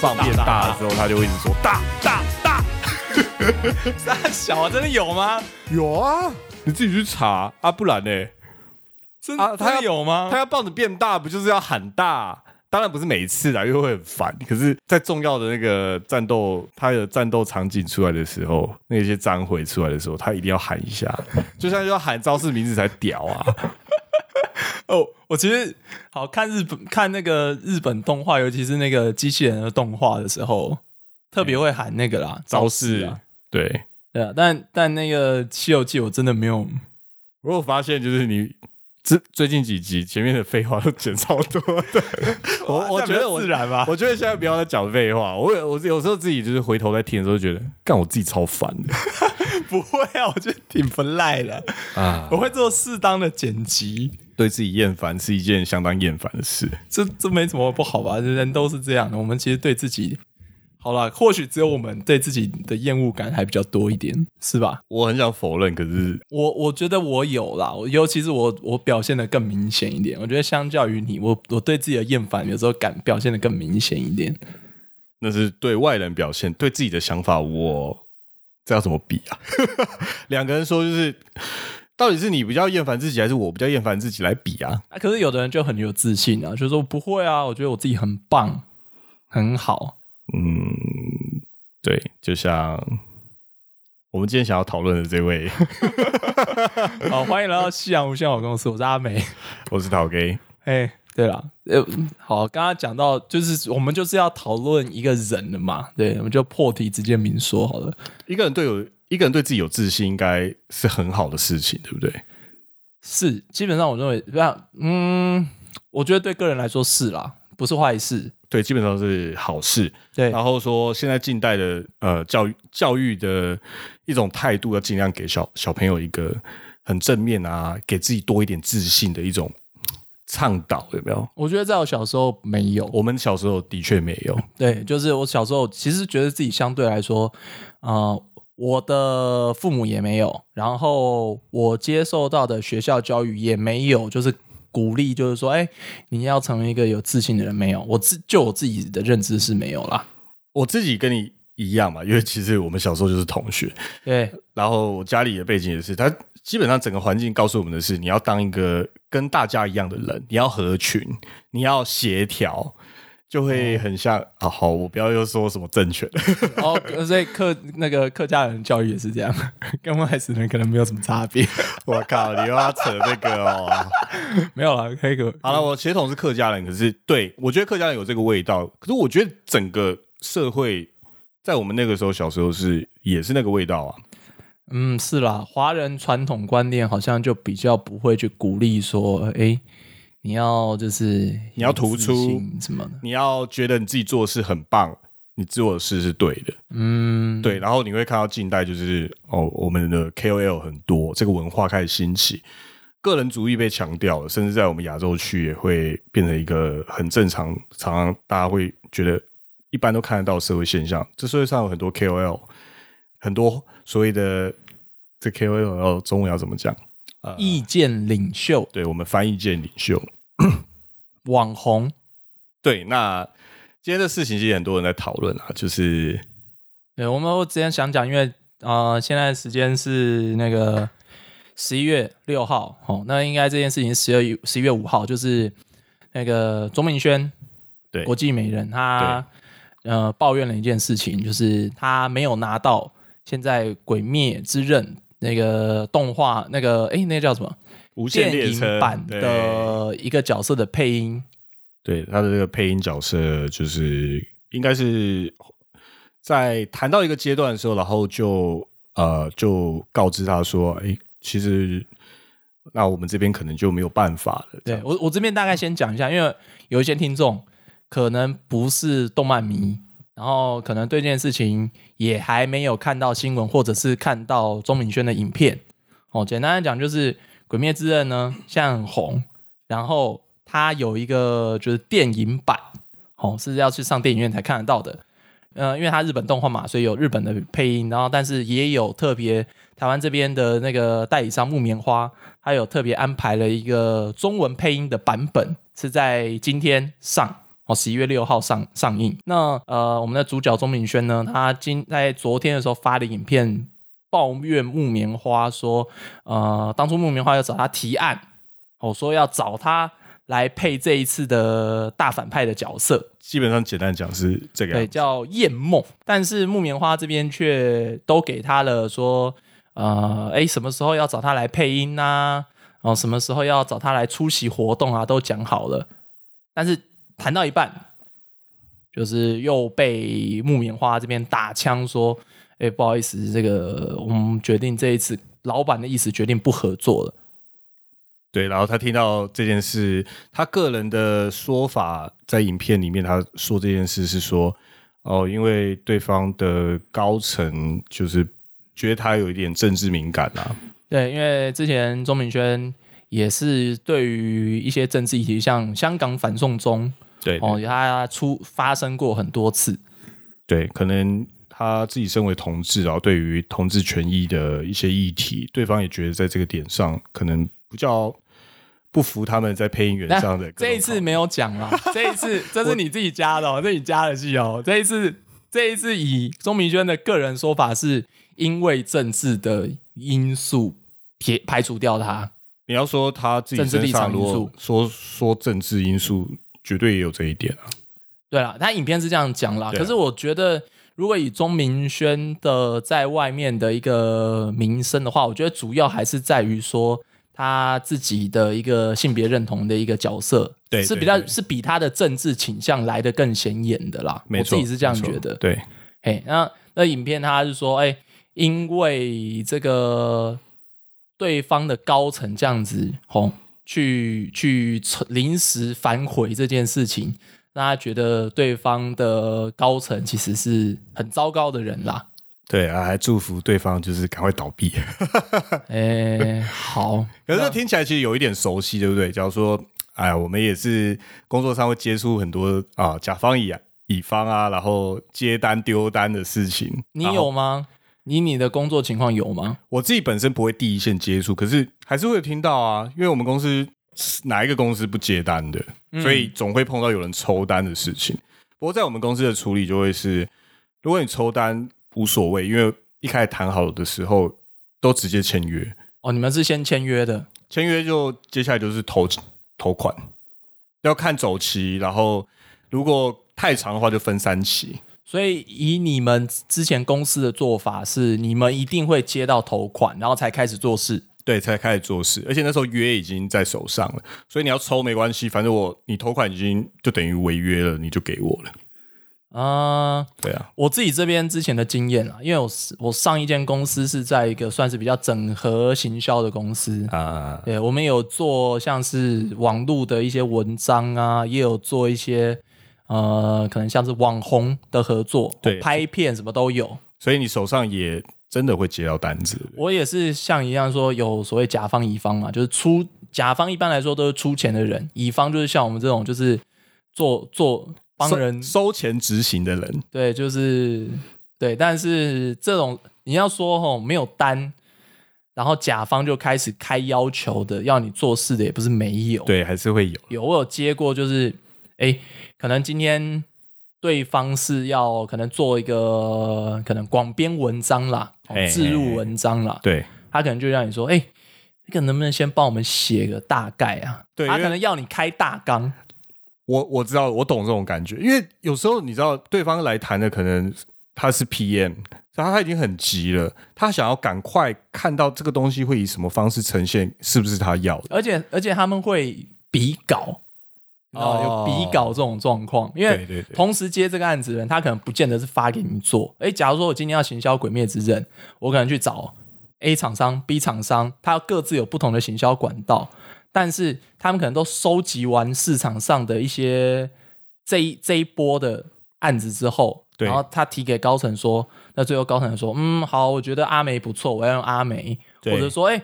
棒变大的时候，他就会一直说大大大。大 小啊，真的有吗？有啊，你自己去查啊，不然呢？真啊他要有吗？他要棒子变大，不就是要喊大？当然不是每一次啦，因为会很烦。可是，在重要的那个战斗，他的战斗场景出来的时候，那些章回出来的时候，他一定要喊一下，就像要喊招式名字才屌啊！哦，我其实好看日本看那个日本动画，尤其是那个机器人的动画的时候，特别会喊那个啦招式啊。对，对啊，但但那个《西游记》我真的没有，我有发现，就是你最最近几集前面的废话都剪超多的。我 我觉得我自然吧。我觉得现在不要再讲废话。我有我有时候自己就是回头在听的时候，觉得干我自己超烦的 不会啊，我觉得挺不赖的。啊我，会做适当的剪辑，对自己厌烦是一件相当厌烦的事。这这没什么不好吧？人都是这样的。我们其实对自己，好了，或许只有我们对自己的厌恶感还比较多一点，是吧？我很想否认，可是我我觉得我有啦，我尤其是我我表现的更明显一点。我觉得相较于你，我我对自己的厌烦有时候感表现的更明显一点。那是对外人表现，对自己的想法，我这要怎么比啊？两个人说就是，到底是你比较厌烦自己，还是我比较厌烦自己来比啊？啊，可是有的人就很有自信啊，就说不会啊，我觉得我自己很棒，很好。嗯，对，就像我们今天想要讨论的这位，好，欢迎来到夕阳无限好公司，我是阿美。我是陶 gay，哎，对了，呃，好，刚刚讲到就是我们就是要讨论一个人的嘛，对，我们就破题直接明说好了。一个人对有一个人对自己有自信，应该是很好的事情，对不对？是，基本上我认为，不要，嗯，我觉得对个人来说是啦，不是坏事。对，基本上是好事。对，然后说，现在近代的呃教育教育的一种态度，要尽量给小小朋友一个很正面啊，给自己多一点自信的一种倡导，有没有？我觉得在我小时候没有，我们小时候的确没有，对，就是我小时候其实觉得自己相对来说，呃，我的父母也没有，然后我接受到的学校教育也没有，就是鼓励，就是说，哎，你要成为一个有自信的人，没有，我自就我自己的认知是没有啦。我自己跟你一样嘛，因为其实我们小时候就是同学，对，然后我家里的背景也是，他基本上整个环境告诉我们的是，你要当一个跟大家一样的人，你要合群，你要协调，就会很像啊。好，我不要又说什么正确的，哦，所以客那个客家人教育也是这样，跟外省人可能没有什么差别。我靠，你又要扯这个哦。没有了，可以可好了，我血统是客家人，可是对我觉得客家人有这个味道，可是我觉得整个社会在我们那个时候小时候是也是那个味道啊。嗯，是啦，华人传统观念好像就比较不会去鼓励说，哎，你要就是你要突出什么的，你要觉得你自己做的事很棒，你做的事是对的，嗯，对。然后你会看到近代就是哦，我们的 KOL 很多，这个文化开始兴起，个人主义被强调了，甚至在我们亚洲区也会变成一个很正常，常常大家会觉得一般都看得到社会现象。这社会上有很多 KOL，很多所谓的这 KOL 要中文要怎么讲？意见领袖、对我们翻译界领袖。网红，对，那今天的事情其实很多人在讨论啊，就是对，我们我之前想讲，因为呃，现在时间是那个十一月六号，哦，那应该这件事情十二月十一月五号，就是那个钟明轩，对。国际美人，他呃抱怨了一件事情，就是他没有拿到现在《鬼灭之刃》那个动画那个哎，那个叫什么？无限列车版的一个角色的配音，对他的这个配音角色，就是应该是在谈到一个阶段的时候，然后就呃就告知他说，哎，其实那我们这边可能就没有办法了。对我，我这边大概先讲一下，因为有一些听众可能不是动漫迷，然后可能对这件事情也还没有看到新闻，或者是看到钟明轩的影片。哦，简单来讲，就是《鬼灭之刃》呢，现在很红，然后它有一个就是电影版，哦，是要去上电影院才看得到的。呃，因为它日本动画嘛，所以有日本的配音，然后但是也有特别台湾这边的那个代理商木棉花，它有特别安排了一个中文配音的版本，是在今天上哦，十一月六号上上映。那呃，我们的主角钟明轩呢，他今在昨天的时候发的影片，抱怨木棉花说，呃，当初木棉花要找他提案，哦，说要找他来配这一次的大反派的角色，基本上简单讲是这个对。叫艳梦。但是木棉花这边却都给他了说，呃，哎，什么时候要找他来配音呐、哦，什么时候要找他来出席活动啊，都讲好了。但是谈到一半，就是又被木棉花这边打枪说，哎，不好意思，这个我们决定这一次老板的意思决定不合作了。对，然后他听到这件事，他个人的说法在影片里面，他说这件事是说，哦，因为对方的高层就是觉得他有一点政治敏感啊，对，因为之前钟明轩也是对于一些政治议题，像香港反送中，对哦，他出发生过很多次。对，可能他自己身为同志，然后对于同志权益的一些议题，对方也觉得在这个点上可能比较不服他们在配音员上的这一次没有讲啦，这一次 这是你自己加的、哦，这你加的戏哦。这一次这一次以钟明轩的个人说法，是因为政治的因素撇排除掉他。你要说他自己政治立身上，如果场因素说说政治因素，绝对也有这一点啊。对啦，他影片是这样讲啦。啊可是我觉得，如果以钟明轩的在外面的一个名声的话，我觉得主要还是在于说他自己的一个性别认同的一个角色，对是比较是比他的政治倾向来的更显眼的啦。我自己是这样觉得。对，嘿，那那影片他是说，哎、因为这个对方的高层这样子，吼、去去临时反悔这件事情，让他觉得对方的高层其实是很糟糕的人啦。对啊，还祝福对方就是赶快倒闭。哎、好，可是这听起来其实有一点熟悉，对不对？假如说，哎呀，我们也是工作上会接触很多啊，甲方乙乙方啊，然后接单丢单的事情。你有吗？你你的工作情况有吗？我自己本身不会第一线接触，可是还是会有听到啊，因为我们公司哪一个公司不接单的，所以总会碰到有人抽单的事情。不过在我们公司的处理就会是，如果你抽单无所谓，因为一开始谈好的时候都直接签约，哦，你们是先签约的，签约就接下来就是投投款，要看走期，然后如果太长的话就分三期。所以以你们之前公司的做法是，你们一定会接到头款，然后才开始做事。对，才开始做事，而且那时候约已经在手上了，所以你要抽没关系，反正我你投款已经就等于违约了，你就给我了。啊、对啊，我自己这边之前的经验啊，因为我是我上一间公司是在一个算是比较整合行销的公司，啊、对我们有做像是网络的一些文章啊，也有做一些呃，可能像是网红的合作，对拍片什么都有。所以你手上也真的会接到单子。我也是像一样说有所谓甲方乙方嘛，就是出甲方一般来说都是出钱的人，乙方就是像我们这种就是做做帮人收收钱执行的人，对，就是对，但是这种你要说吼没有单，然后甲方就开始开要求的，要你做事的也不是没有，对，还是会有。有我有接过，就是哎，可能今天对方是要可能做一个可能广编文章啦，哦嘿置入文章啦，对，他可能就让你说，哎，这个能不能先帮我们写个大概啊？对他可能要你开大纲，我我知道，我懂这种感觉，因为有时候你知道，对方来谈的可能他是 PM，然后他已经很急了，他想要赶快看到这个东西会以什么方式呈现，是不是他要的？而且而且他们会比稿，你知道吗？哦。有比稿这种状况，因为同时接这个案子的人，他可能不见得是发给你做。诶，假如说我今天要行销《鬼灭之刃》，我可能去找 A 厂商、B 厂商，他各自有不同的行销管道，但是他们可能都收集完市场上的一些这一这一波的案子之后，然后他提给高层说，那最后高层说，嗯，好，我觉得阿梅不错，我要用阿梅，或者说，哎、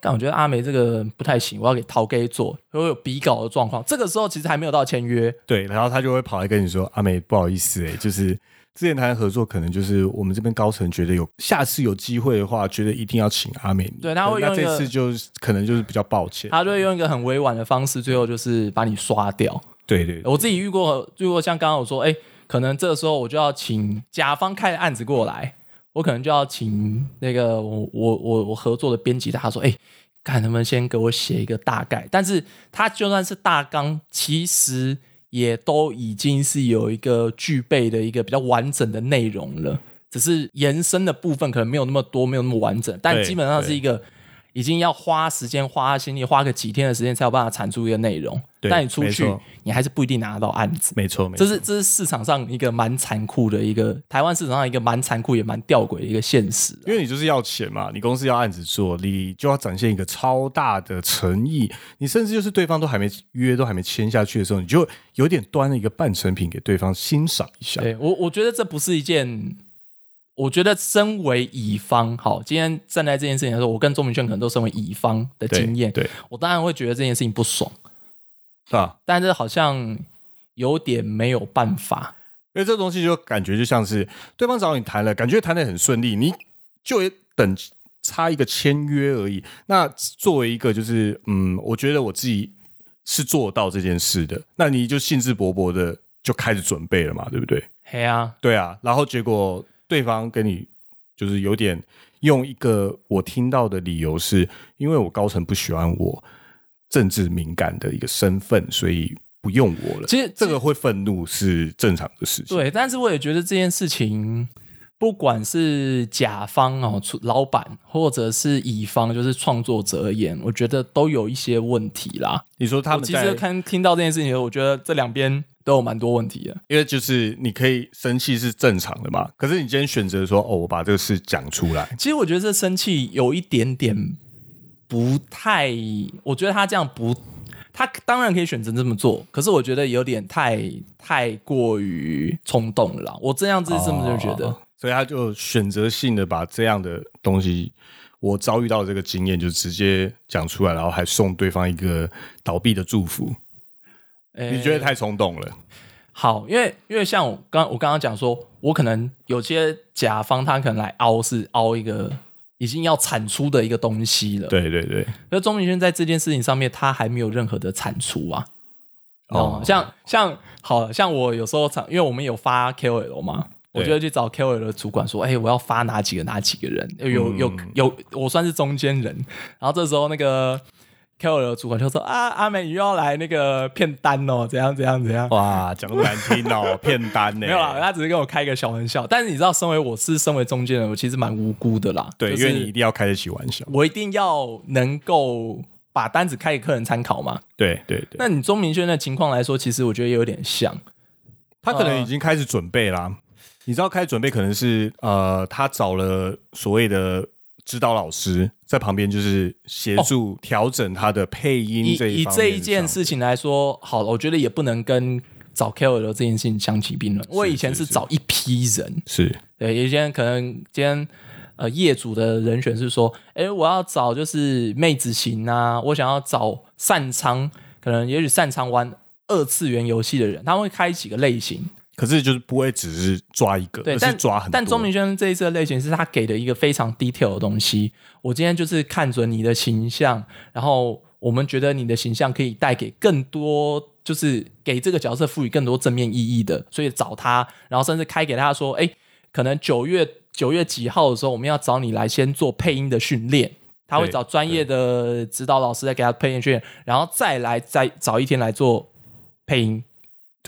但我觉得阿梅这个不太行，我要给陶给做，会有比稿的状况。这个时候其实还没有到签约，对，然后他就会跑来跟你说：“阿梅，不好意思、欸，就是之前谈合作，可能就是我们这边高层觉得有下次有机会的话，觉得一定要请阿美。对他会那用这次就是可能就是比较抱歉。他就会用一个很委婉的方式，最后就是把你刷掉。对对，我自己遇过，遇过像刚刚我说，哎、可能这个时候我就要请甲方开的案子过来，我可能就要请那个我我我我合作的编辑，他说，哎、看能不能先给我写一个大概，但是他就算是大纲，其实也都已经是有一个具备的一个比较完整的内容了，只是延伸的部分可能没有那么多，没有那么完整，但基本上是一个已经要花时间、花心力、花个几天的时间才有办法产出一个内容。对但你出去，你还是不一定拿得到案子。没错没错，这是这是市场上一个蛮残酷的一个台湾市场上一个蛮残酷也蛮吊诡的一个现实啊、因为你就是要钱嘛，你公司要案子做，你就要展现一个超大的诚意，你甚至就是对方都还没约，都还没签下去的时候，你就有点端了一个半成品给对方欣赏一下。对我我觉得这不是一件，我觉得身为乙方，好，今天站在这件事情的时候，我跟钟明轩可能都身为乙方的对经验，对，我当然会觉得这件事情不爽，是吧？但是好像有点没有办法。因为这东西就感觉就像是对方找你谈了，感觉谈的很顺利，你就等差一个签约而已。那作为一个就是嗯，我觉得我自己是做到这件事的，那你就兴致勃勃的就开始准备了嘛，对不对？嘿啊，对啊，然后结果对方跟你就是有点用一个我听到的理由是，因为我高层不喜欢我政治敏感的一个身份，所以不用我了。其实这个会愤怒是正常的事情。对，但是我也觉得这件事情，不管是甲方哦，出老板，或者是乙方，就是创作者而言，我觉得都有一些问题啦。你说他们其实看听到这件事情我觉得这两边都有蛮多问题的。因为就是你可以生气是正常的嘛，可是你今天选择说哦，我把这个事讲出来，其实我觉得这生气有一点点不太，我觉得他这样不，他当然可以选择这么做，可是我觉得有点太太过于冲动了啦。我这样子是这么就觉得。哦所以他就选择性的把这样的东西，我遭遇到这个经验就直接讲出来，然后还送对方一个倒闭的祝福。诶你觉得太冲动了？好，因为因为像我刚我刚刚讲说，我可能有些甲方他可能来凹是凹一个已经要产出的一个东西了。，对对对，那钟明轩在这件事情上面，他还没有任何的产出啊。哦哦，像像好像我有时候常，因为我们有发 KOL 嘛，我就会去找 KOL 的主管说，哎、我要发哪几个哪几个人，有有嗯有，我算是中间人。然后这时候那个 KOL 的主管就说啊，阿美你又要来那个骗单哦，怎样怎样怎样。哇，讲那么难听哦，骗单呢？没有啦，他只是跟我开个小玩笑。但是你知道，身为我是身为中间人，我其实蛮无辜的啦。对，就是因为你一定要开得起玩笑。我一定要能够把单子开给客人参考嘛。对对对，那你钟明轩的情况来说，其实我觉得有点像。他可能已经开始准备啦。你知道，开始准备可能是呃，他找了所谓的指导老师在旁边，就是协助调整他的配音以以这一件事情来说，好了，我觉得也不能跟找 KOL 这件事情相提并论。我以前是是找一批人，是对，有些人可能今天呃业主的人选是说，哎，我要找就是妹子型啊，我想要找擅长，可能也许擅长玩二次元游戏的人，他们会开几个类型。可是就是不会只是抓一个，对，但是抓很多。但钟明轩这一次的类型是他给的一个非常 detail 的东西。我今天就是看准你的形象，然后我们觉得你的形象可以带给更多，就是给这个角色赋予更多正面意义的，所以找他，然后甚至开给他说，哎，可能九月九月几号的时候，我们要找你来先做配音的训练。他会找专业的指导老师来给他配音训练，然后再来再找一天来做配音。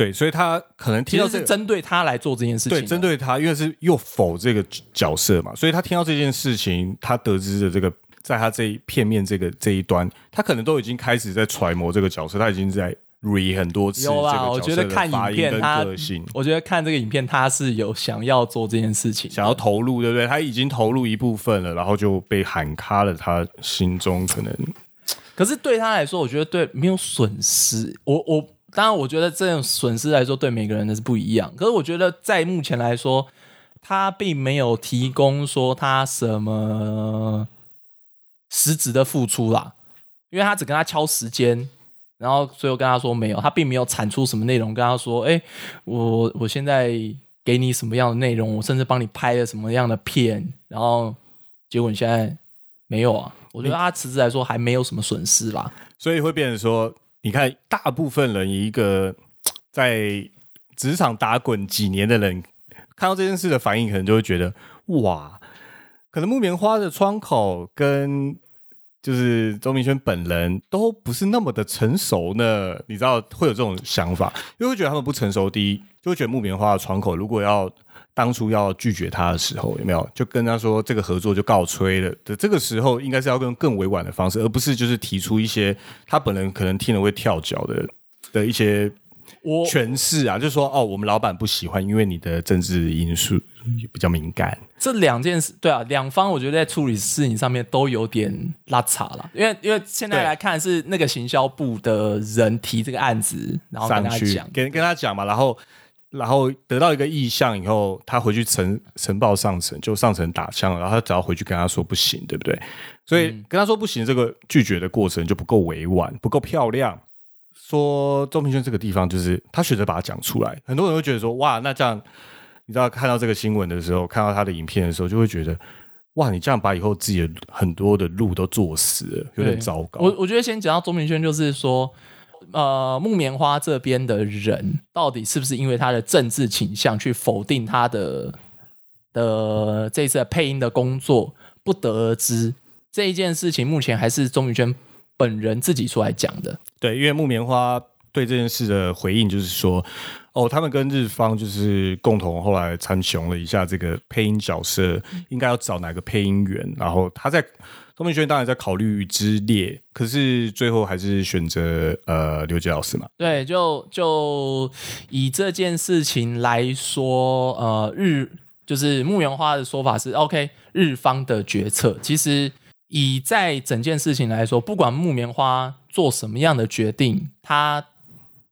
对，所以他可能听到这个针对他来做这件事情对的。针对他，因为是又否这个角色嘛，所以他听到这件事情，他得知的这个，在他这一片面这个这一端，他可能都已经开始在揣摩这个角色，他已经在 re 很多次这有啦，个角我觉得看影片他我觉得看这个影片他是有想要做这件事情，想要投入，对不对？他已经投入一部分了，然后就被喊卡了，他心中可能可是对他来说，我觉得对没有损失。我我当然，我觉得这种损失来说，对每个人的是不一样。可是我觉得在目前来说，他并没有提供说他什么实质的付出啦，因为他只跟他敲时间。然后最后跟他说没有，他并没有产出什么内容，跟他说，哎，我我现在给你什么样的内容，我甚至帮你拍了什么样的片，然后结果你现在没有啊？我觉得他实质来说还没有什么损失啦。所以会变成说，你看大部分人一个在职场打滚几年的人，看到这件事的反应，可能就会觉得哇，可能木棉花的窗口跟就是周明轩本人都不是那么的成熟呢。你知道会有这种想法，因为会觉得他们不成熟。第一，就会觉得木棉花的窗口如果要当初要拒绝他的时候，有没有就跟他说这个合作就告吹了的？这个时候应该是要用更委婉的方式，而不是就是提出一些他本人可能听了会跳脚的的一些我诠释啊，就说哦，我们老板不喜欢，因为你的政治因素比较敏感。这两件事，对啊，两方我觉得在处理事情上面都有点拉扯了，因为因为现在对来看是那个行销部的人提这个案子，然后跟他讲，跟跟他讲嘛，然后然后得到一个意向以后，他回去呈呈报上层，就上层打枪了，然后他只要回去跟他说不行，对不对？所以跟他说不行，这个拒绝的过程就不够委婉，不够漂亮。说周明轩这个地方，就是他选择把它讲出来，很多人会觉得说，哇，那这样，你知道看到这个新闻的时候，看到他的影片的时候，就会觉得，哇，你这样把以后自己的很多的路都做死了，有点糟糕。我我觉得先讲到周明轩，就是说，呃，木棉花这边的人到底是不是因为他的政治倾向去否定他的的这次的配音的工作，不得而知。这一件事情目前还是钟宇轩本人自己出来讲的。对，因为木棉花对这件事的回应就是说，哦，他们跟日方就是共同后来参雄了一下这个配音角色，应该要找哪个配音员，然后他在钟明轩当然在考虑之列，可是最后还是选择呃刘杰老师嘛。对，就就以这件事情来说，呃，日就是木棉花的说法是 OK，日方的决策。其实以在整件事情来说，不管木棉花做什么样的决定，他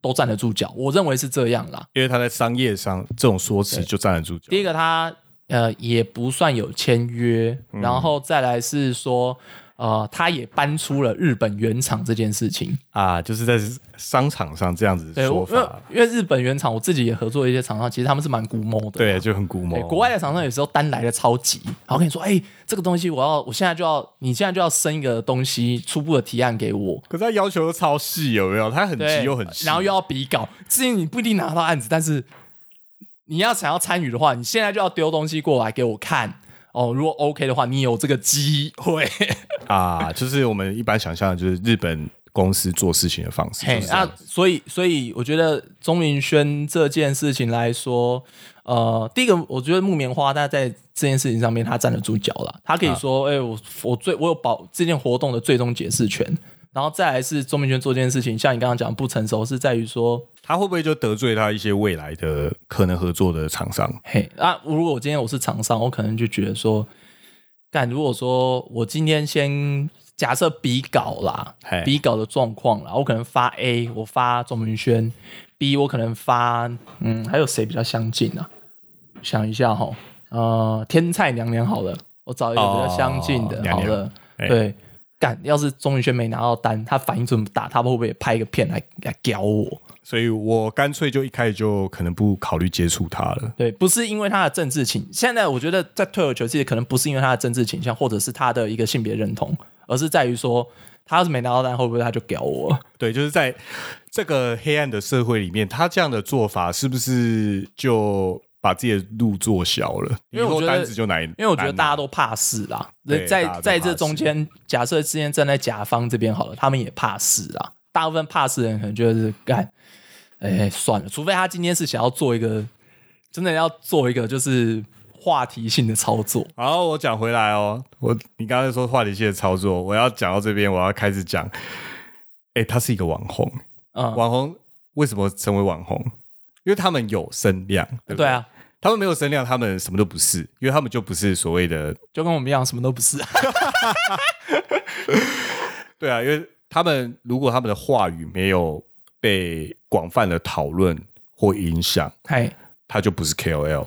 都站得住脚。我认为是这样啦。因为他在商业上这种说辞就站得住脚。第一个他呃也不算有签约，然后再来是说呃他也搬出了日本原厂这件事情。啊，就是在商场上这样子，说我因为法，因为日本原厂我自己也合作一些厂商，其实他们是蛮估摸的。对，就很估摸，国外的厂商有时候单来的超级，然后跟你说，哎、这个东西我要，我现在就要，你现在就要生一个东西初步的提案给我，可是他要求又超细，有没有？他很，急又很细，然后又要比稿，至于你不一定拿到案子，但是你要想要参与的话，你现在就要丢东西过来给我看。哦，如果 OK 的话，你有这个机会。啊，就是我们一般想象的，就是日本公司做事情的方式。那所以所以我觉得钟明轩这件事情来说，呃，第一个我觉得木棉花他在这件事情上面他站得住脚了，他可以说，哎、我我最我有保这件活动的最终解释权。然后再来是钟明轩做这件事情，像你刚刚讲不成熟，是在于说，他会不会就得罪他一些未来的可能合作的厂商？嘿，啊，如果我今天我是厂商，我可能就觉得说，但，如果说我今天先假设比稿啦，比稿的状况啦，我可能发 A，我发钟明轩；B 我可能发，嗯，还有谁比较相近啊？想一下哈，呃，天菜娘娘好了，我找一个比较相近的，好了，哎对。干，要是钟宇轩没拿到单，他反应这么大，他会不会拍一个片来来屌我？所以我干脆就一开始就可能不考虑接触他了。对，不是因为他的政治倾，现在我觉得在退而求其次，可能不是因为他的政治倾向，或者是他的一个性别认同，而是在于说，他要是没拿到单，会不会他就屌我？对，就是在这个黑暗的社会里面，他这样的做法是不是就把自己的路做小了？因为我觉得单子就难，因为我觉得大家都怕事啦。在在这中间，假设之前站在甲方这边好了，他们也怕事啦。大部分怕事的人可能就是干，哎，算了，除非他今天是想要做一个真的要做一个就是话题性的操作。好，我讲回来哦，我你刚才说话题性的操作，我要讲到这边，我要开始讲。哎，他是一个网红，嗯，网红为什么成为网红？因为他们有声量，对不对啊，他们没有声量，他们什么都不是，因为他们就不是所谓的就跟我们一样，什么都不是。对啊，因为他们如果他们的话语没有被广泛的讨论或影响，嘿，他就不是 KOL，、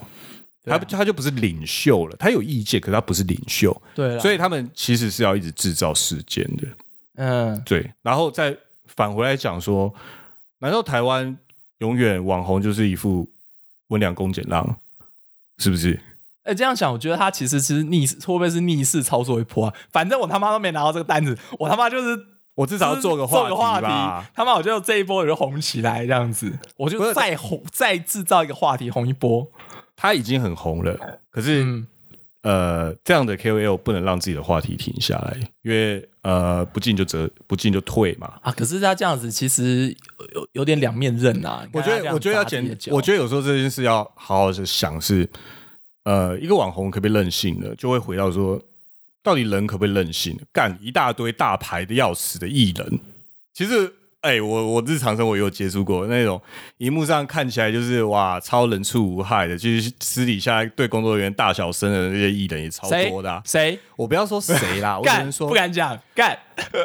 他他就不是领袖了。他有意见，可是他不是领袖，对，所以他们其实是要一直制造事件的。嗯，对，然后再返回来讲说，难道台湾永远网红就是一副温良恭俭让，是不是？哎、这样想，我觉得他其实是逆势，会不会是逆势操作一波啊？反正我他妈都没拿到这个单子，我他妈就是我至少要做个做个话题吧。他妈我就这一波我就红起来这样子，我就再红再制造一个话题红一波。他已经很红了，可是、嗯，呃，这样的 KOL 不能让自己的话题停下来，因为呃，不进就折，不进就退嘛。啊，可是他这样子其实有有点两面刃啊。我觉得，我觉得要简简，，我觉得有时候这件事要好好的想是，呃，一个网红可不可以任性呢？就会回到说，到底人可不可以任性？干一大堆大牌的要死的艺人，其实。哎、我我日常生活也有接触过那种，荧幕上看起来就是哇超人畜无害的，就是私底下对工作人员大小声的那些艺人也超多的、啊。谁我不要说谁啦，我只能说不，敢讲干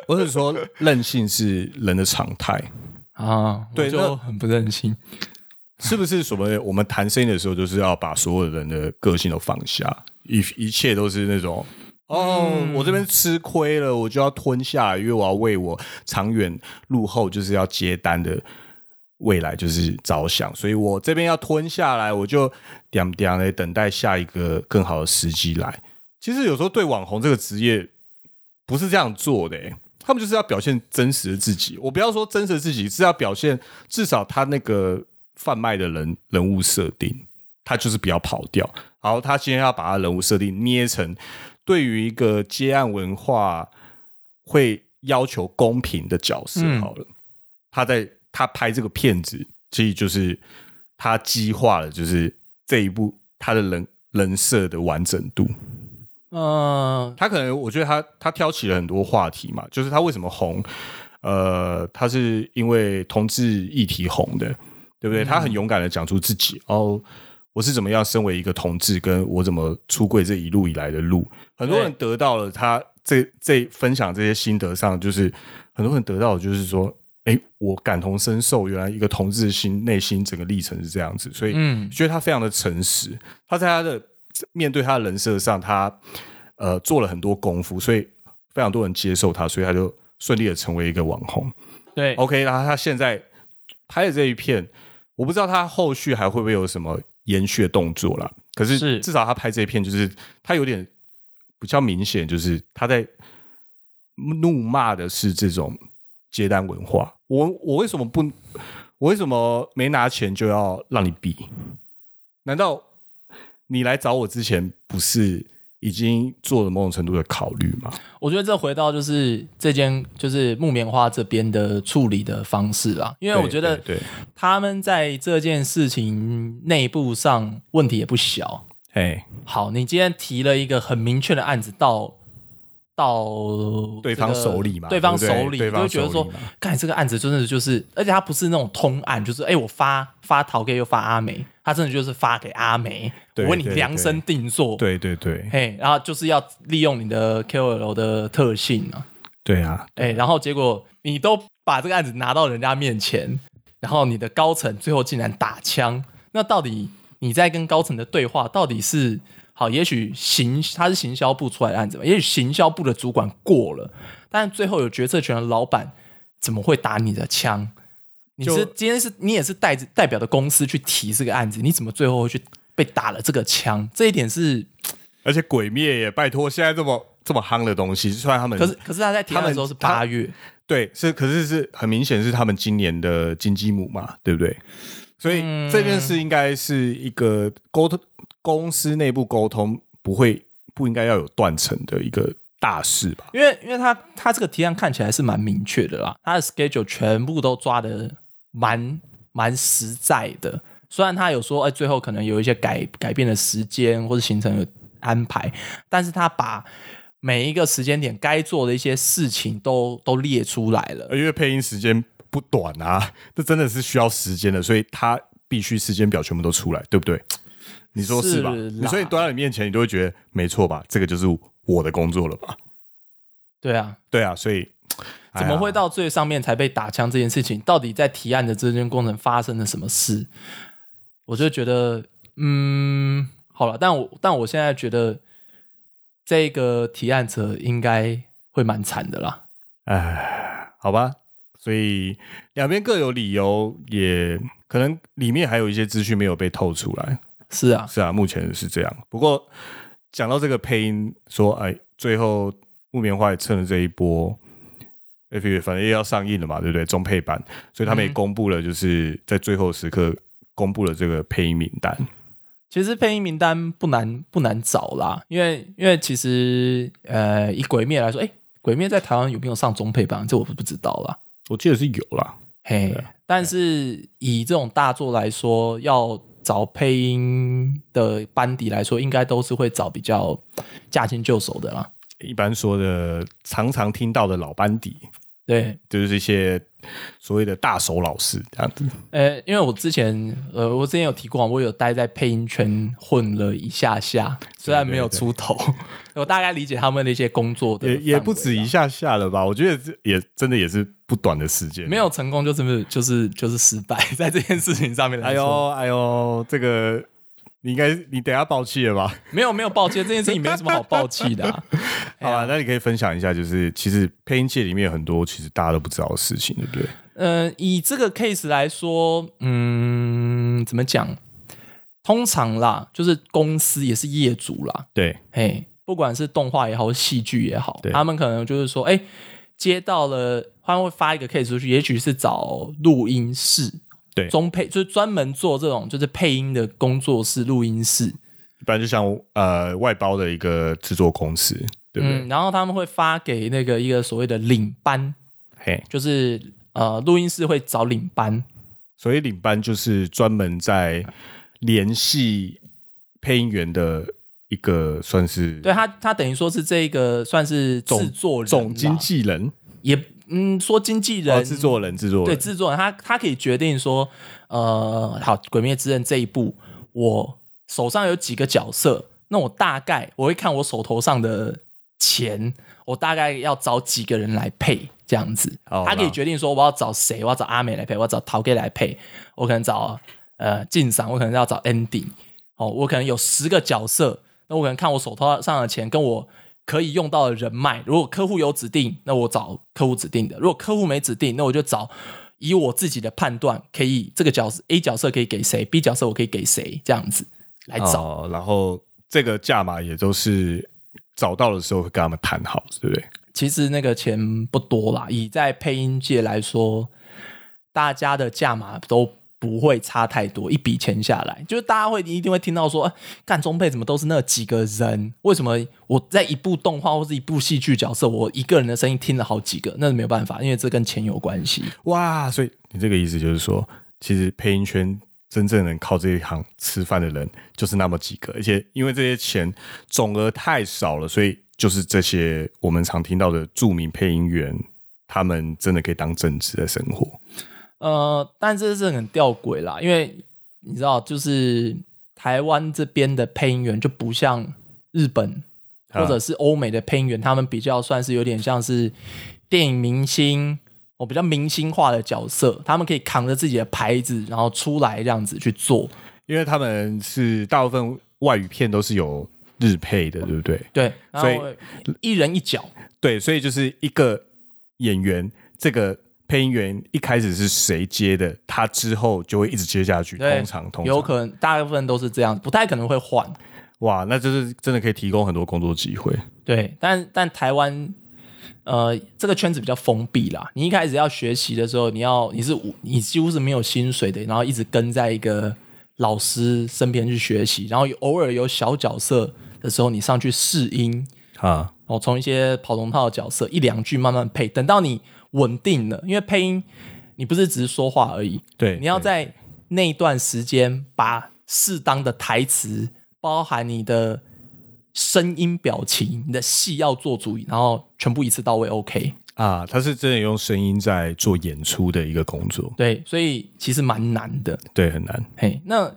我是说任性是人的常态。啊，对就很不任性。是不是什么我们谈生意的时候，就是要把所有人的个性都放下，一一切都是那种哦，我这边吃亏了，我就要吞下来，因为我要为我长远路后就是要接单的未来就是着想，所以我这边要吞下来，我就点点的等待下一个更好的时机来。其实有时候对网红这个职业不是这样做的、欸，他们就是要表现真实的自己。我不要说真实的自己，是要表现至少他那个贩卖的人人物设定，他就是不要跑掉。然后他今天要把他人物设定捏成对于一个接案文化会要求公平的角色嗯好了。他在他拍这个片子，其实就是他激化了，就是这一部他的人人设的完整度。嗯，他可能我觉得他他挑起了很多话题嘛，就是他为什么红，呃，他是因为同志议题红的，对不对？他很勇敢的讲出自己哦，我是怎么样身为一个同志，跟我怎么出柜这一路以来的路，很多人得到了他这这分享这些心得上，就是很多人得到的就是说。哎，我感同身受，原来一个同志的心内心整个历程是这样子，所以嗯觉得他非常的诚实。他在他的面对他的人设上，他呃做了很多功夫，所以非常多人接受他，所以他就顺利的成为一个网红。对，OK，然后他现在拍的这一片，我不知道他后续还会不会有什么延续的动作啦。可是是至少他拍这一片，就是他有点比较明显，就是他在怒骂的是这种接单文化。我我为什么不？我为什么没拿钱就要让你比？难道你来找我之前不是已经做了某种程度的考虑嘛？我觉得这回到就是这间就是木棉花这边的处理的方式啦，因为我觉得，对他们在这件事情内部上问题也不小。哎，好，你今天提了一个很明确的案子到到对方手里嘛对方手里，就觉得说手里嘛，干这个案子真的就是，而且他不是那种通案，就是哎、我发发陶给又发阿梅，他真的就是发给阿梅，我为你量身定做，对对对。嘿，然后就是要利用你的 KOL 的特性啊，对啊，哎、然后结果你都把这个案子拿到人家面前，然后你的高层最后竟然打枪，那到底你在跟高层的对话到底是好？也许行他是行销部出来的案子吧，也许行销部的主管过了，但最后有决策权的老板怎么会打你的枪？你是今天是你也是带着代表的公司去提这个案子，你怎么最后会去被打了这个枪？这一点是，而且鬼灭也拜托，现在这么这么夯的东西，虽然他们可是可是他在提案的时候是八月，对是，可是是很明显是他们今年的金鸡母嘛，对不对？所以嗯这件事应该是一个沟通，公司内部沟通不会不应该要有断层的一个大事吧？因为因为他他这个提案看起来是蛮明确的啦，他的 schedule 全部都抓的蛮蛮实在的。虽然他有说，哎，最后可能有一些改改变的时间或者行程的安排，但是他把每一个时间点该做的一些事情都都列出来了。因为配音时间不短啊，这真的是需要时间的，所以他必须时间表全部都出来，对不对？你说是吧？你所以端到你面前，你都会觉得没错吧？这个就是我的工作了吧？对啊，对啊，所以哎怎么会到最上面才被打枪这件事情？到底在提案的这件过程发生了什么事？我就觉得，嗯，好了，但我但我现在觉得这个提案者应该会蛮惨的啦。哎，好吧，所以两边各有理由，也可能里面还有一些资讯没有被透出来。是啊，是啊，目前是这样。不过讲到这个配音，说哎，最后木棉花也趁了这一波，F 月反正也要上映了嘛，对不对？中配版，所以他们也嗯公布了，就是在最后时刻公布了这个配音名单。其实配音名单不难不难找啦，因为因为其实呃以鬼灭来说，哎，鬼灭在台湾有没有上中配版，这我不知道啦。我记得是有啦，嘿，但是以这种大作来说，要找配音的班底来说，应该都是会找比较驾轻就熟的啦。一般说的常常听到的老班底，对，就是这些所谓的大手老师这样子。呃，因为我之前呃，我之前有提过，我有待在配音圈混了一下下，虽然没有出头，我大概理解他们的一些工作的也也不止一下下了吧？我觉得也真的也是不短的时间。没有成功，就是就是就是失败，在这件事情上面来哎，呦哎呦，这个你应该你等下爆气了吧？没有没有抱歉，这件事情没有什么好抱气的、啊。好吧，那你可以分享一下，就是其实配音界里面有很多其实大家都不知道的事情，对不对？呃，以这个 case 来说，嗯，怎么讲？通常啦，就是公司也是业主啦，对嘿，不管是动画也好，戏剧也好，他们可能就是说，哎、接到了，他们会发一个 case 出去，也许是找录音室，对。中配就是专门做这种就是配音的工作室、录音室，一般就像呃外包的一个制作公司，对不对？嗯，然后他们会发给那个一个所谓的领班，嘿，就是呃，录音室会找领班，所以领班就是专门在联系配音员的一个算是对他，他等于说是这个算是制作人啦总经纪人，也嗯说经纪人、哦，制作人，制作人，对制作人，他他可以决定说，呃，好，《鬼灭之刃》这一部，我手上有几个角色，那我大概我会看我手头上的钱，我大概要找几个人来配这样子。哦他可以决定说，我要找谁，我要找阿美来配，我要找陶给来配，我可能找呃晋赏，我可能要找 Andy，哦，我可能有十个角色，那我可能看我手头上的钱跟我可以用到的人脉，如果客户有指定，那我找客户指定的；如果客户没指定，那我就找以我自己的判断，可以这个角色 A 角色可以给谁，B 角色我可以给谁，这样子来找。哦，然后这个价码也都是找到的时候会跟他们谈好，对不对？其实那个钱不多啦，以在配音界来说，大家的价码都不会差太多，一笔钱下来，就是大家会一定会听到说，干中配怎么都是那几个人？为什么我在一部动画或是一部戏剧角色，我一个人的声音听了好几个？那是没有办法，因为这跟钱有关系。哇，所以你这个意思就是说，其实配音圈真正能靠这一行吃饭的人就是那么几个，而且因为这些钱总额太少了，所以就是这些我们常听到的著名配音员，他们真的可以当正职的生活。呃，但这是很吊诡啦，因为你知道，就是台湾这边的配音员就不像日本啊或者是欧美的配音员，他们比较算是有点像是电影明星，哦，比较明星化的角色，他们可以扛着自己的牌子，然后出来这样子去做。因为他们是大部分外语片都是有日配的，对不对？对，然所以后一人一角，对，所以就是一个演员，这个配音员一开始是谁接的，他之后就会一直接下去。对通常，通常有可能大部分都是这样，不太可能会换。哇，那就是真的可以提供很多工作机会。对，但但台湾呃这个圈子比较封闭啦。你一开始要学习的时候，你要你是你几乎是没有薪水的，然后一直跟在一个老师身边去学习，然后偶尔有小角色的时候，你上去试音，啊，哦，从一些跑龙套的角色一两句慢慢配，等到你稳定了，因为配音你不是只是说话而已，对，你要在那一段时间把适当的台词，包含你的声音、表情、你的戏要做足，然后全部一次到位，OK。啊，他是真的用声音在做演出的一个工作，对，所以其实蛮难的。对，很难。嘿，那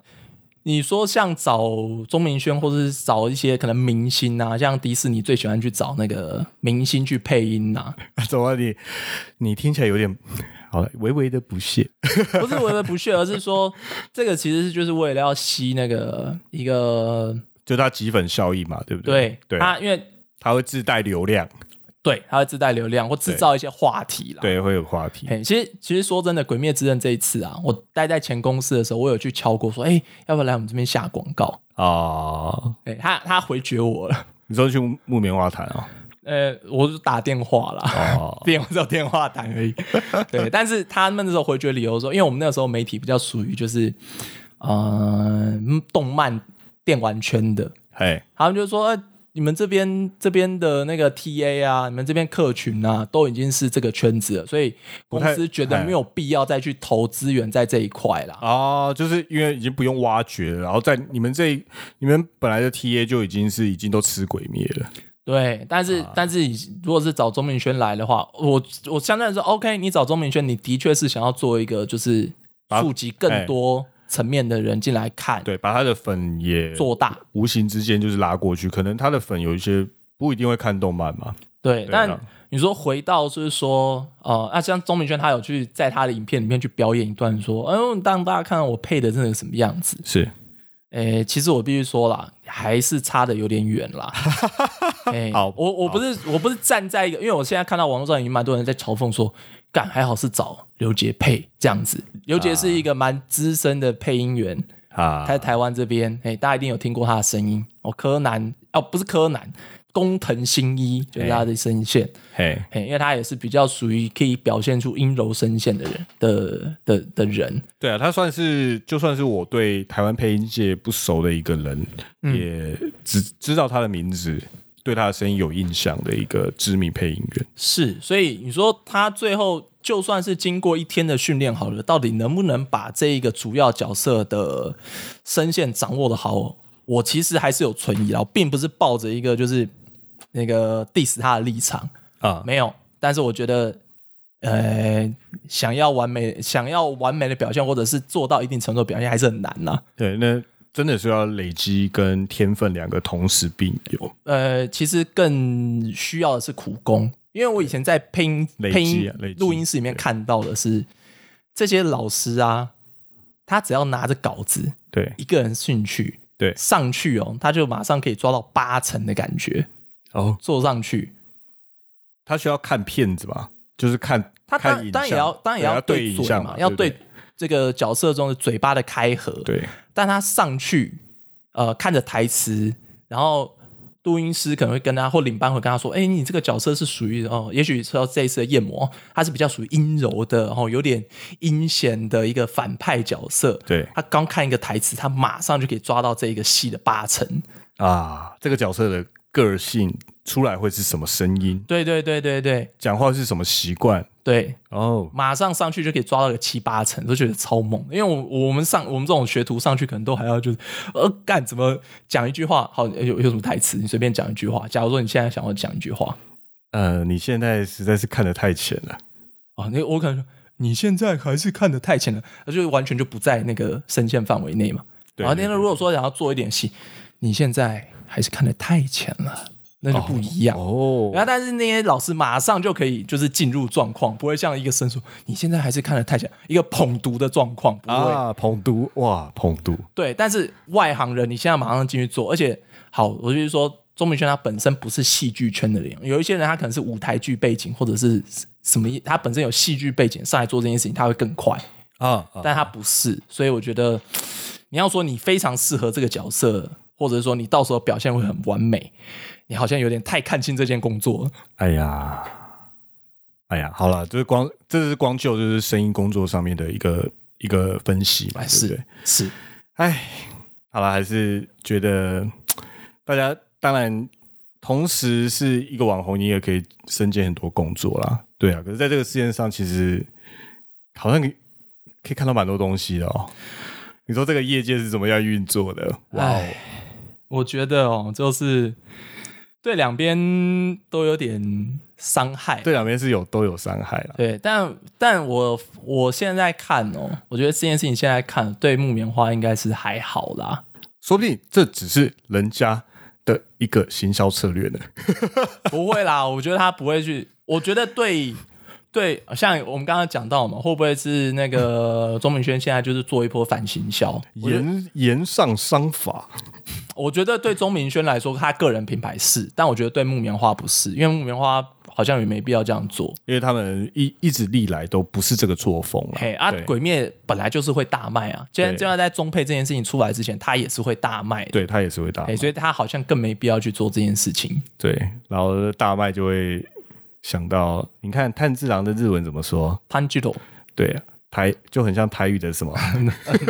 你说像找钟明轩，或者是找一些可能明星啊，像迪士尼最喜欢去找那个明星去配音呐、怎么你你听起来有点好了，微微的不屑。不是微微不屑，而是说这个其实是就是为了要吸那个一个就他挤粉效应嘛，对不对？对对，它因为它会自带流量，对它会自带流量或制造一些话题啦。对，会有话题。嘿，其实其实说真的，《鬼灭之刃》这一次啊，我待在前公司的时候，我有去敲过，说，哎、要不要来我们这边下广告？啊，哎、他他回绝我了。你说去木棉花坛啊？呃，我是打电话啦，哦，电话只有电话谈而已。对，但是他们那时候回绝理由说，因为我们那个时候媒体比较属于就是呃动漫电玩圈的，嘿，他们就说，呃，你们这边这边的那个 TA 啊，你们这边客群啊，都已经是这个圈子了，所以公司觉得没有必要再去投资源在这一块啦。啊，就是因为已经不用挖掘了，然后在你们这你们本来的 TA 就已经是已经都吃鬼灭了，对，但是、但是如果是找钟明轩来的话，我我相对来说，OK，你找钟明轩，你的确是想要做一个就是把触及更多层面的人进来看，对，把他的粉也做大。无形之间就是拉过去，可能他的粉有一些不一定会看动漫嘛，对，对但啊你说回到就是说，呃，那、像钟明轩他有去在他的影片里面去表演一段说，哎呦，让大家看到我配的真的什么样子。是诶，其实我必须说啦，还是差的有点远啦。诶，好我我不是我不是站在一个，因为我现在看到网络上已经蛮多人在嘲讽说，干还好是找刘杰配这样子。刘杰是一个蛮资深的配音员，啊他，在台湾这边，诶，大家一定有听过他的声音哦。柯南哦，不是柯南，工藤新一就是他的声线。嘿，嘿，因为他也是比较属于可以表现出阴柔声线的人的的的人，对啊，他算是就算是我对台湾配音界不熟的一个人，嗯也只知道他的名字，对他的声音有印象的一个知名配音员。是，所以你说他最后就算是经过一天的训练好了，到底能不能把这一个主要角色的声线掌握的好？我其实还是有存疑啦，我并不是抱着一个就是那个 diss 他的立场，啊，没有。但是我觉得，呃，想要完美、想要完美的表现，或者是做到一定程度的表现，还是很难呐、对，那真的是要累积跟天分两个同时并有。呃，其实更需要的是苦功，因为我以前在配音配音录音室里面看到的是这些老师啊，他只要拿着稿子，对。一个人进去对，上去哦，他就马上可以抓到八成的感觉，哦，坐上去。他需要看片子嘛，就是看他当当然也要当然也要要对嘴影像嘛，要对对这个角色中的嘴巴的开合。对。但他上去，呃，看着台词，然后录音师可能会跟他或领班会跟他说：“哎、你这个角色是属于哦，也许说这一次的夜魔，他是比较属于阴柔的，然、后有点阴险的一个反派角色。对他刚看一个台词，他马上就可以抓到这一个戏的八成。啊，这个角色的个性出来会是什么声音，对对对对对。讲话是什么习惯？对，哦，马上上去就可以抓到个七八成，都觉得超猛。因为我我们上我们这种学徒上去，可能都还要就是呃干怎么讲一句话，好有有什么台词，你随便讲一句话。假如说你现在想要讲一句话，呃，你现在实在是看得太浅了。啊，那我可能说你现在还是看得太浅了，那就完全就不在那个声线范围内嘛。然后那如果说想要做一点戏，你现在还是看得太浅了，那就不一样。哦然后，但是那些老师马上就可以就是进入状况，不会像一个生疏你现在还是看得太浅，一个捧读的状况不会。啊，捧读哇，捧读对，但是外行人你现在马上进去做，而且好，我就是说钟明轩他本身不是戏剧圈的人，有一些人他可能是舞台剧背景或者是什么，他本身有戏剧背景上来做这件事情，他会更快，啊啊，但他不是，所以我觉得你要说你非常适合这个角色，或者是说你到时候表现会很完美，你好像有点太看清这件工作了。哎呀，哎呀，好了，就是光这是光就就是声音工作上面的一个一个分析嘛，是对？是，哎，好了，还是觉得大家当然同时是一个网红，你也可以身兼很多工作啦，对啊。可是在这个世界上，其实好像可以可以看到蛮多东西的哦。你说这个业界是怎么样运作的？哇我觉得哦，就是对两边都有点伤害。对两边是有都有伤害了。对，但但我我现在看哦，我觉得这件事情现在看对木棉花应该是还好啦。说不定这只是人家的一个行销策略呢。不会啦，我觉得他不会去。我觉得对对，像我们刚刚讲到嘛，会不会是那个钟明轩现在就是做一波反行销？我觉得言言上商法，我觉得对钟明轩来说，他个人品牌是，但我觉得对木棉花不是，因为木棉花好像也没必要这样做。因为他们一一直历来都不是这个作风啊。嘿啊，对鬼灭本来就是会大卖啊，既然对就算在中配这件事情出来之前，他也是会大卖的。对他也是会大卖哎，所以他好像更没必要去做这件事情。对，然后大麦就会想到，你看炭治郎的日文怎么说？炭治郎，对，台就很像台语的什么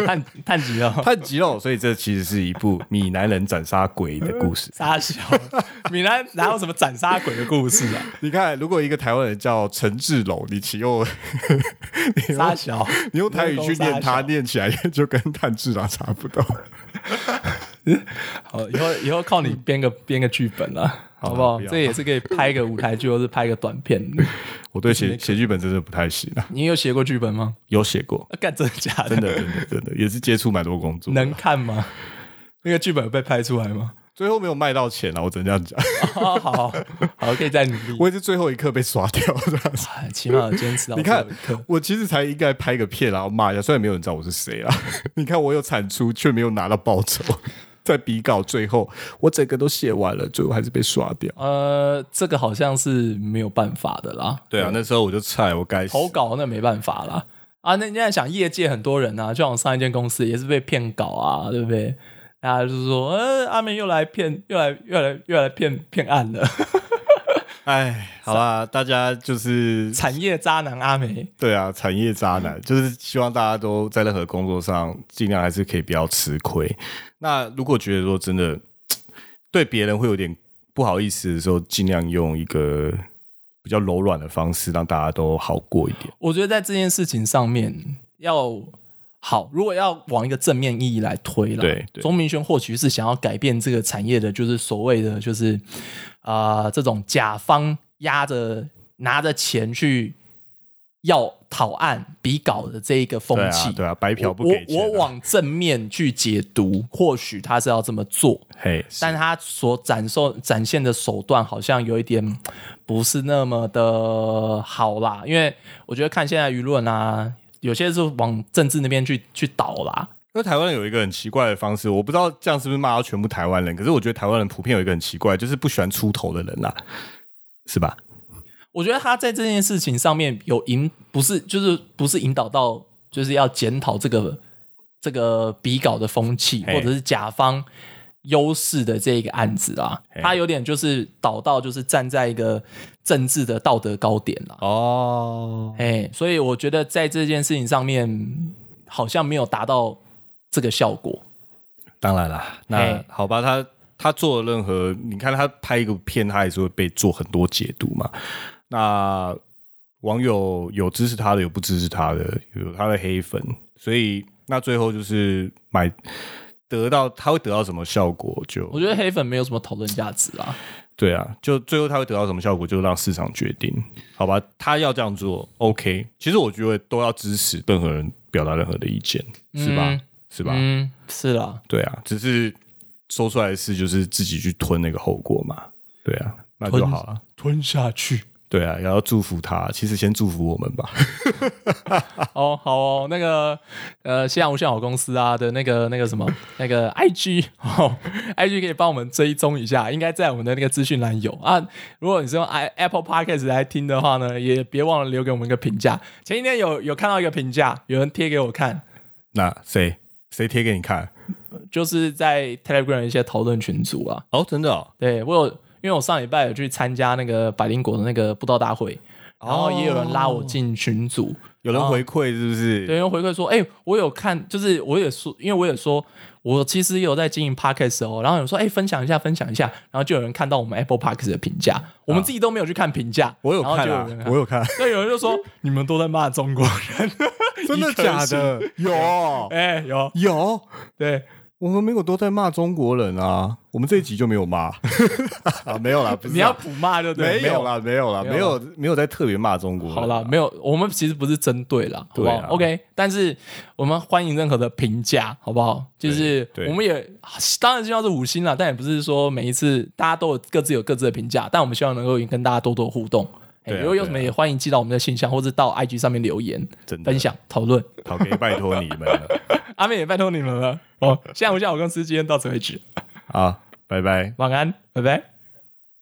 炭炭治郎，炭吉肉，所以这其实是一部闽南人斩杀鬼的故事。杀小，闽南哪有什么斩杀鬼的故事啊？你看，如果一个台湾人叫陈志龙，你启 用杀小，你用台语去念他，念起来就跟炭治郎差不多。好，以后以后靠你编个编个剧本了，好不好不？这也是可以拍个舞台剧，或是拍个短片。我对写写剧本真的不太行啊，你有写过剧本吗？有写过，啊 干真的假的？真的真的真的也是接触蛮多工作，能看吗？那个剧本有被拍出来吗？最后没有卖到钱啊，我只能这样讲。哦，好好，可以再努力。我也是最后一刻被刷掉这样子。哎起码有坚持到你看我其实才应该拍个片，然后骂一下，虽然没有人知道我是谁啦。你看我有产出，却没有拿到报酬。在比稿最后，我整个都写完了，最后还是被刷掉。呃，这个好像是没有办法的啦。对啊，那时候我就菜，我该投稿那没办法啦。啊，那你现在想，业界很多人啊，就像我上一间公司也是被骗稿啊，对不对？大家就是说，呃，阿明又来骗，又来又来又来骗骗案了，哎，好啦，大家就是产业渣男阿梅。对啊，产业渣男就是希望大家都在任何工作上尽量还是可以不要吃亏。那如果觉得说真的对别人会有点不好意思的时候，尽量用一个比较柔软的方式，让大家都好过一点。我觉得在这件事情上面要好，如果要往一个正面意义来推了，对对钟明轩或许是想要改变这个产业的，就是所谓的就是啊、呃这种甲方压着拿着钱去要讨案比稿的这一个风对气，啊，对啊，白嫖不我给钱啊、我往正面去解读，或许他是要这么做，嘿，但他所展受展现的手段好像有一点不是那么的好啦。因为我觉得看现在舆论啊，有些是往政治那边去去倒啦。因为台湾人有一个很奇怪的方式，我不知道这样是不是骂到全部台湾人，可是我觉得台湾人普遍有一个很奇怪，就是不喜欢出头的人啦，是吧？我觉得他在这件事情上面有引，不是就是不是引导到，就是要检讨这个这个比稿的风气，或者是甲方优势的这一个案子啊。他有点就是导到就是站在一个政治的道德高点啦。哦，哎，所以我觉得在这件事情上面好像没有达到这个效果。当然啦，那好吧，他他做了任何，你看他拍一个片，他也是会被做很多解读嘛。那网友有支持他的，有不支持他的，有他的黑粉，所以那最后就是买得到他会得到什么效果就我觉得黑粉没有什么讨论价值啊。对啊，就最后他会得到什么效果，就让市场决定，好吧？他要这样做，OK。其实我觉得都要支持任何人表达任何的意见，是吧？嗯是吧？嗯，是啦。对啊，只是说出来的事就是自己去吞那个后果嘛。对啊，那就好了。吞下去。对啊，也要祝福他。其实先祝福我们吧。哦，好哦，那个呃，西洋无限好公司啊的那个那个什么那个 IG 哦，IG 可以帮我们追踪一下，应该在我们的那个资讯栏有啊。如果你是用 i Apple Podcast 来听的话呢，也别忘了留给我们一个评价。前几天有有看到一个评价，有人贴给我看，那谁谁贴给你看？就是在 Telegram 一些讨论群组啊。哦，真的、哦，对我有，因为我上礼拜有去参加那个百灵果的那个布道大会，然后也有人拉我进群组，有人回馈是不是？对，有人回馈说，哎、我有看，就是我也说，因为我也说，我其实也有在经营 podcast 哦，然后有人说，哎、分享一下，分享一下，然后就有人看到我们 Apple Podcast 的评价，我们自己都没有去看评价，我有看啊我有看，那，有人就说你们都在骂中国人，真的 假的？有。哎、有，有，对，我们没有都在骂中国人啊，我们这一集就没有骂。啊，没有啦，不是啊你要普骂就对，没有啦，没有。啦，没有没有没有在特别骂中国人啊。好啦，没有，我们其实不是针对啦，好不好、对啊 o k 但是我们欢迎任何的评价，好不好？就是我们也当然希望是五星啦，但也不是说每一次大家都有各自有各自的评价，但我们希望能够跟大家多多互动。哎对啊如果有什么也欢迎寄到我们的信箱，或者到 IG 上面留言真的分享讨论。好，可以拜托你们了 阿妹也拜托你们了哦。下午下午公司今天到此为止，好，拜拜。晚安，拜拜。